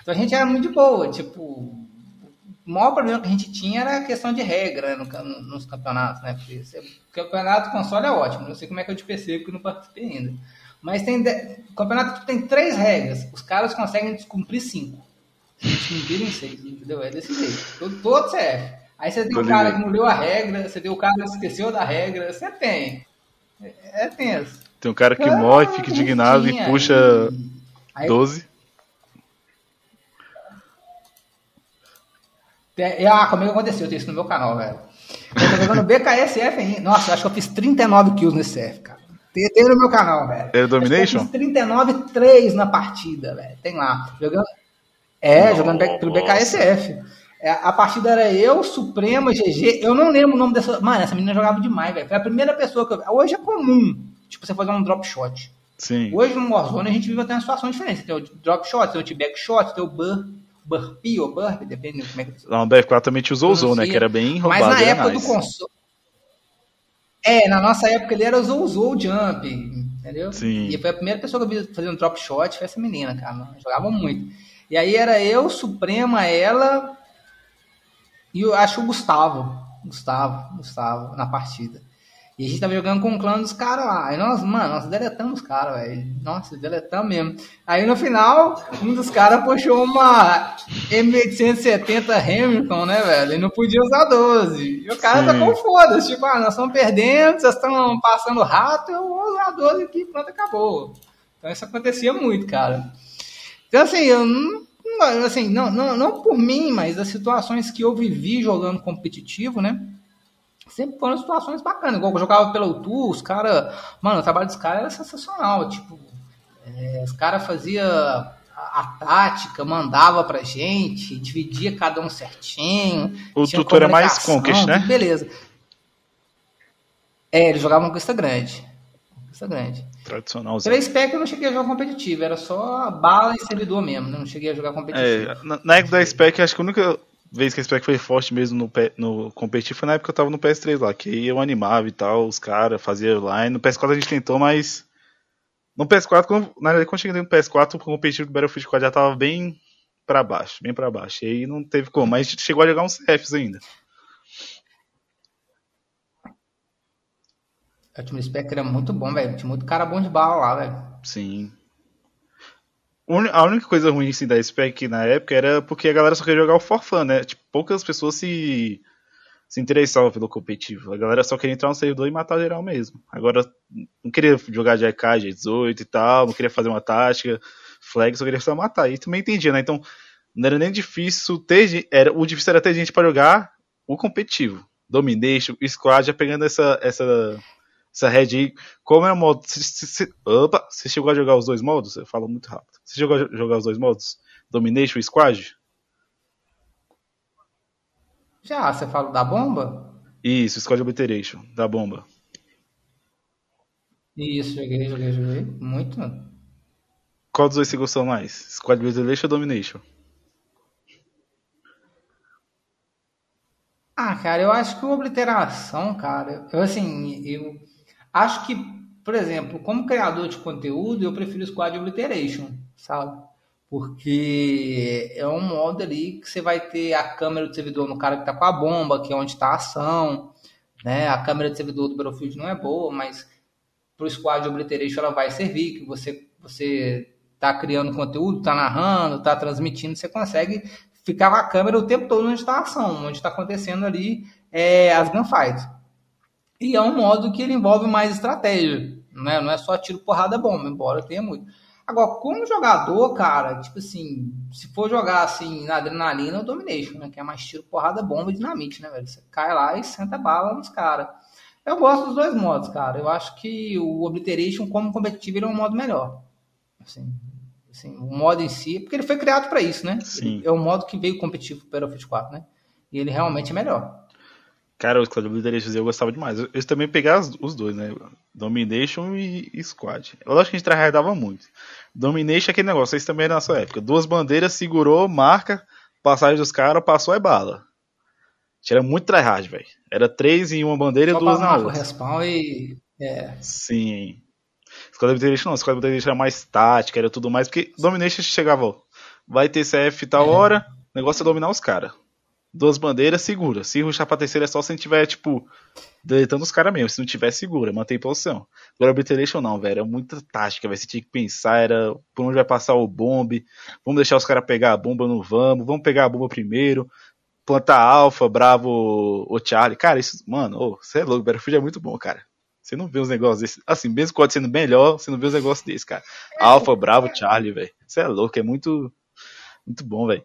Então a gente era muito de boa. Tipo, o maior problema que a gente tinha era a questão de regra no, nos campeonatos, né? Porque o campeonato console é ótimo, não sei como é que eu te percebo que não participei ainda. Mas tem o campeonato tem três regras, os caras conseguem descumprir cinco. Cumprirem seis, entendeu? É desse jeito. Todo, todo CF. Aí você tem o cara que não leu a regra, você tem o cara que esqueceu da regra, você tem. É, é tenso. Tem um cara que ah, morre, fica indignado e puxa aí, 12. Ah, comigo aconteceu isso no meu canal, velho. Eu tô jogando BKSF ainda. Nossa, eu acho que eu fiz 39 kills nesse CF, cara. Tem, tem no meu canal, velho. É Domination? Eu fiz 39 3 na partida, velho. Tem lá. Jogando. É, Nossa. jogando pelo BKSF. É, a partida era eu, Suprema, GG. Eu não lembro o nome dessa. Mano, essa menina jogava demais, velho. Foi a primeira pessoa que eu. Hoje é comum, tipo, você fazer um drop shot. Sim. Hoje no Warzone a gente vive até uma situação diferente. Tem o drop shot, tem o t-back shot, tem o bur, burpee ou burp, depende de como é que. Não, o BF4 também te usou, usou, né? Que era bem roubado. Mas na época nice. do console. É, na nossa época ele era o jump, entendeu? Sim. E foi a primeira pessoa que eu vi fazendo drop shot, foi essa menina, cara. Jogava muito. E aí era eu, Suprema, ela, e eu acho o Gustavo, Gustavo, Gustavo, na partida. E a gente tava jogando com o clã dos caras lá. Aí nós, mano, nós deletamos os caras, velho. Nossa, deletamos mesmo. Aí no final, um dos caras puxou uma M870 Hamilton, né, velho? E não podia usar 12. E o cara tá com foda-se. Tipo, ah, nós estamos perdendo, vocês estão passando rato, eu vou usar 12 aqui, pronto, acabou. Então isso acontecia muito, cara. Então assim, eu não assim, não, não, não por mim, mas as situações que eu vivi jogando competitivo, né? Sempre foram situações bacanas. Igual eu jogava pelo Tour, os caras. Mano, o trabalho dos caras era sensacional. Tipo, é, os caras faziam a, a, tática, mandava pra gente, dividia cada um certinho. O tutor é mais Conquest, né? Beleza. É, eles jogavam Conquista Grande. Conquista Grande. Tradicional. Três spec eu não cheguei a jogar competitivo, era só bala e servidor mesmo, né? não cheguei a jogar competitivo. É, na, na época da spec, acho que a única vez que a spec foi forte mesmo no, no competitivo foi na época que eu tava no PS3 lá, que aí eu animava e tal, os caras faziam line. No PS4 a gente tentou, mas. No PS4, quando, na verdade, quando cheguei no PS4, o competitivo do Battlefield 4 já tava bem pra baixo, bem pra baixo. E aí não teve como, mas a gente chegou a jogar uns CFs ainda. O time Spectre é muito bom, velho. Tinha muito cara bom de bala lá, velho. Sim. A única coisa ruim assim, da Spec na época era porque a galera só queria jogar o for fun, né? Tipo, poucas pessoas se, se interessavam pelo competitivo. A galera só queria entrar no servidor e matar geral mesmo. Agora, não queria jogar de AK, G18 e tal, não queria fazer uma tática, flag, só queria só matar. E também entendia, né? Então, não era nem difícil ter. Era, o difícil era ter gente para jogar o competitivo. Domination, Squad, já pegando essa, essa essa Red aí, como é o modo. Se, se, se, opa, você chegou a jogar os dois modos? Eu falo muito rápido. Você chegou a jogar os dois modos? Domination e Squad? Já, você fala da bomba? Isso, Squad Obliteration, da bomba. Isso, joguei, joguei, joguei. Muito. Qual dos dois você gostou mais? Squad Obliteration ou Domination? Ah, cara, eu acho que uma obliteração, cara, eu assim, eu acho que, por exemplo, como criador de conteúdo, eu prefiro Squad Obliteration, sabe? Porque é um modo ali que você vai ter a câmera do servidor no cara que tá com a bomba, que é onde está a ação, né? A câmera de servidor do Battlefield não é boa, mas pro Squad Obliteration ela vai servir, que você, você tá criando conteúdo, tá narrando, tá transmitindo, você consegue ficar com a câmera o tempo todo onde está a ação, onde está acontecendo ali é, as gunfights. E é um modo que ele envolve mais estratégia, né? Não é só tiro, porrada, bomba, embora tenha muito. Agora, como jogador, cara, tipo assim, se for jogar assim na adrenalina, é o Domination, né? Que é mais tiro, porrada, bomba e dinamite, né, velho? Você cai lá e senta bala nos caras. Eu gosto dos dois modos, cara. Eu acho que o Obliteration, como competitivo, ele é um modo melhor. Assim, assim, o modo em si, porque ele foi criado para isso, né? Sim. É o modo que veio competitivo para o Battlefield 4, né? E ele realmente é melhor. Cara, os Squad Obliteration eu gostava demais. Eu, eu também pegava os dois, né? Domination e, e Squad. Eu acho que a gente tryhardava muito. Domination é aquele negócio, isso também era na sua época. Duas bandeiras, segurou, marca, passagem dos caras, passou é bala. Era muito tryhard, velho. Era três em uma bandeira e duas na outra. respawn e. É. Sim. Squad Obliteration não, Squad Obliteration era mais tática, era tudo mais, porque Domination chegava, ó, vai ter CF tal é. hora, o negócio é dominar os caras duas bandeiras, segura. Se ruxar pra terceira é só se a gente tiver, tipo, deletando os caras mesmo. Se não tiver, segura, mantém posição. Agora, Obliteration não, velho. É muita tática, velho. Você tinha que pensar, era por onde vai passar o bombe. Vamos deixar os caras pegar a bomba, não vamos. Vamos pegar a bomba primeiro. Plantar alfa, bravo, o Charlie. Cara, isso, mano, você oh, é louco. Battlefield é muito bom, cara. Você não vê uns negócios desses. Assim, mesmo quando sendo melhor, você não vê uns negócios desses, cara. Alfa, bravo, Charlie, velho. Você é louco, é muito, muito bom, velho.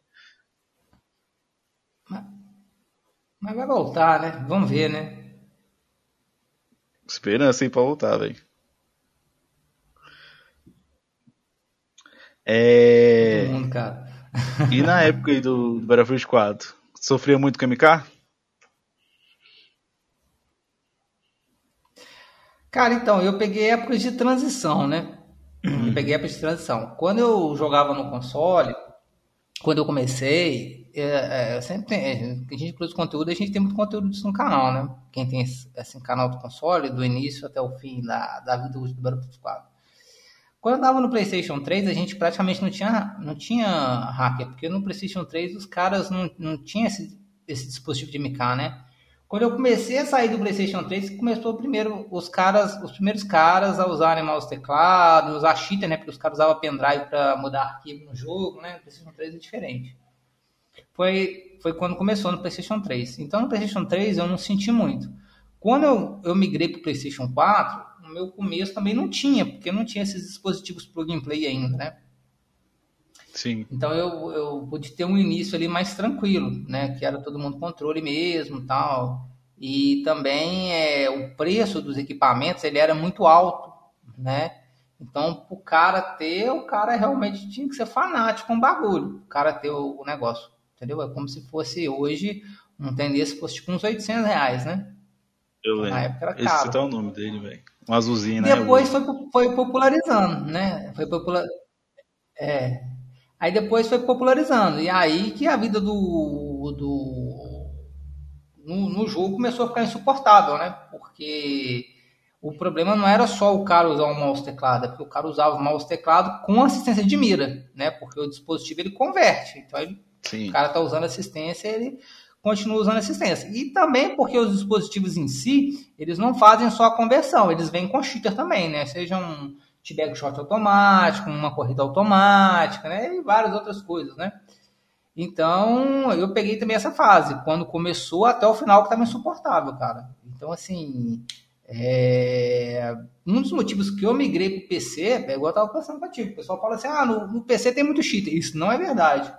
Mas vai voltar, né? Vamos ver, né? Esperança aí pra voltar, velho. É... Todo mundo, cara. e na época aí do, do Battlefield 4, sofria muito com MK? Cara, então, eu peguei épocas de transição, né? Uhum. Peguei épocas de transição. Quando eu jogava no console, quando eu comecei, é, é, sempre tem, é, a gente produz conteúdo, a gente tem muito conteúdo disso no canal, né? Quem tem esse, esse canal do console, do início até o fim da, da vida do Battlefield 4. Quando eu tava no PlayStation 3, a gente praticamente não tinha, não tinha hacker, porque no PlayStation 3 os caras não, não tinham esse, esse dispositivo de MK, né? Quando eu comecei a sair do PlayStation 3, começou primeiro os caras, os primeiros caras a usarem mouse teclado, usar cheater, né? Porque os caras usavam pendrive para mudar arquivo no jogo, né? O PlayStation 3 é diferente foi, foi quando começou no PlayStation 3. Então no PlayStation 3 eu não senti muito. Quando eu, eu migrei para o PlayStation 4, no meu começo também não tinha, porque não tinha esses dispositivos plug and play ainda, né? Sim. Então eu, eu pude ter um início ali mais tranquilo, né? Que era todo mundo controle mesmo tal. E também é, o preço dos equipamentos ele era muito alto, né? Então, o cara ter, o cara realmente tinha que ser fanático com o bagulho. O cara ter o, o negócio. Entendeu? É como se fosse hoje um tendência fosse tipo uns 800 reais, né? Eu lembro. Na época era caro. Esse tá o nome dele, velho. Um azulzinho, né? Depois foi, foi popularizando, né? Foi popular... É. Aí depois foi popularizando. E aí que a vida do. do no, no jogo começou a ficar insuportável, né? Porque o problema não era só o cara usar o mouse teclado, é porque o cara usava o mouse teclado com assistência de mira, né? Porque o dispositivo ele converte. Então ele. O cara está usando assistência, ele continua usando assistência. E também porque os dispositivos em si, eles não fazem só a conversão, eles vêm com cheater também, né? Seja um t-bag shot automático, uma corrida automática, né? E várias outras coisas, né? Então, eu peguei também essa fase, quando começou até o final que estava insuportável, cara. Então, assim, é... um dos motivos que eu migrei para o PC, é igual eu estava conversando contigo, o pessoal fala assim, ah, no, no PC tem muito cheater. Isso não é verdade.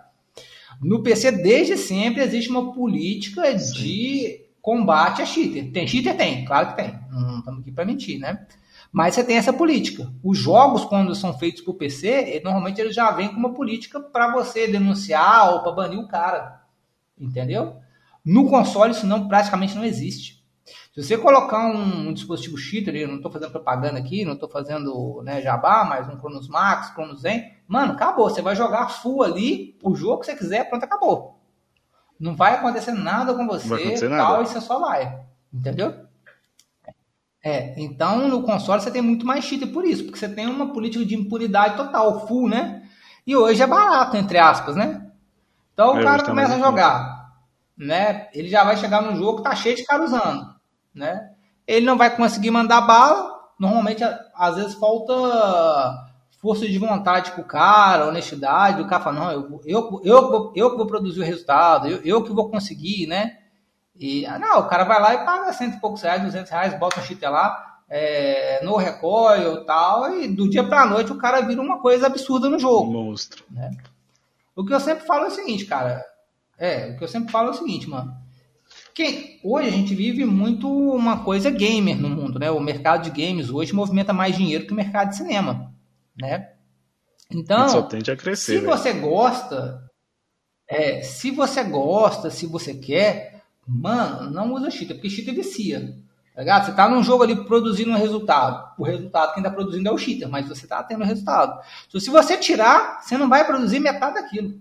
No PC, desde sempre, existe uma política de combate a cheater. Tem cheater? Tem, claro que tem. Não estamos aqui para mentir, né? Mas você tem essa política. Os jogos, quando são feitos para o PC, normalmente eles já vêm com uma política para você denunciar ou para banir o cara. Entendeu? No console, isso não, praticamente não existe. Se você colocar um, um dispositivo cheater, eu não estou fazendo propaganda aqui, não estou fazendo né, jabá, mas um Cronos Max, Cronos Zen, mano, acabou. Você vai jogar full ali, o jogo que você quiser, pronto, acabou. Não vai acontecer nada com você, tal, nada. e você só vai. Entendeu? É, então no console você tem muito mais cheater por isso, porque você tem uma política de impunidade total, full, né? E hoje é barato, entre aspas, né? Então o é, cara começa a jogar, né? Ele já vai chegar num jogo que tá cheio de cara usando né? Ele não vai conseguir mandar bala. Normalmente, às vezes, falta força de vontade com o cara, honestidade, o cara fala, não, eu, eu, eu, eu que vou produzir o resultado, eu, eu que vou conseguir, né? E, ah, não, o cara vai lá e paga cento e poucos reais, duzentos reais, bota um cheater lá, é, no recoil e tal, e do dia pra noite o cara vira uma coisa absurda no jogo. Monstro. Né? O que eu sempre falo é o seguinte, cara, é, o que eu sempre falo é o seguinte, mano, que hoje a gente vive muito uma coisa gamer no mundo, né? O mercado de games hoje movimenta mais dinheiro que o mercado de cinema, né? Então, só tende a crescer, se você gosta, é, se você gosta, se você quer, mano, não usa cheater, porque cheater vicia. Tá ligado? Você tá num jogo ali produzindo um resultado. O resultado quem tá produzindo é o cheater, mas você tá tendo resultado. Então, se você tirar, você não vai produzir metade daquilo.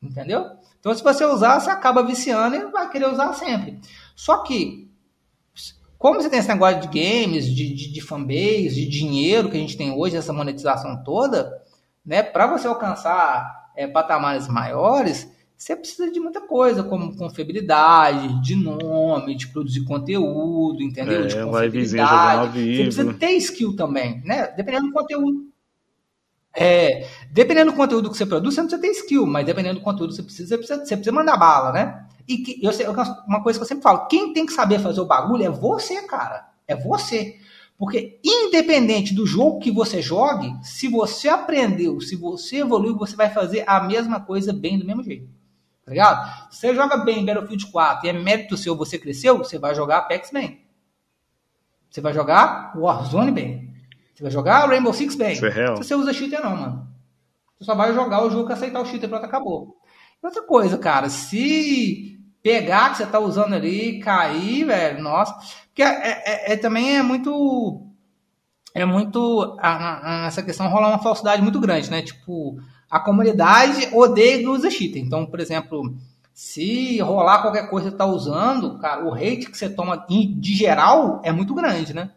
Entendeu? Então, se você usar, você acaba viciando e vai querer usar sempre. Só que, como você tem esse negócio de games, de, de, de fanbase, de dinheiro que a gente tem hoje, essa monetização toda, né, para você alcançar é, patamares maiores, você precisa de muita coisa, como confiabilidade, de nome, de produzir conteúdo, entendeu? É, de confiabilidade. Você precisa ter skill também, né? Dependendo do conteúdo. É, dependendo do conteúdo que você produz, você não precisa ter skill, mas dependendo do conteúdo que você precisa, você precisa, você precisa mandar bala, né? E que, eu, uma coisa que eu sempre falo, quem tem que saber fazer o bagulho é você, cara. É você. Porque independente do jogo que você jogue, se você aprendeu, se você evoluiu, você vai fazer a mesma coisa bem do mesmo jeito. Tá ligado? Se você joga bem Battlefield 4 e é mérito seu, você cresceu, você vai jogar Apex bem. Você vai jogar Warzone bem. Você vai jogar Rainbow Six bem. Isso é real. Se você usa cheater, não, mano. Você só vai jogar o jogo que aceitar o cheater, pronto, acabou. E outra coisa, cara, se pegar que você tá usando ali, cair, velho, nossa. Porque é, é, é, é também é muito. É muito. A, a, essa questão rola uma falsidade muito grande, né? Tipo, a comunidade odeia que usa cheater. Então, por exemplo, se rolar qualquer coisa que você tá usando, cara, o hate que você toma de geral é muito grande, né?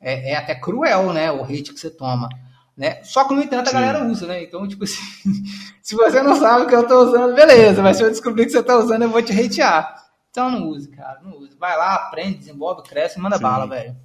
é, é, até cruel, né? O hate que você toma. Né? Só que, no entanto, a Sim. galera usa, né? Então, tipo assim, se você não sabe o que eu tô usando, beleza, mas se eu descobrir que você tá usando, eu vou te hatear. Então não use, cara, não use. Vai lá, aprende, desenvolve, cresce, manda Sim. bala, velho.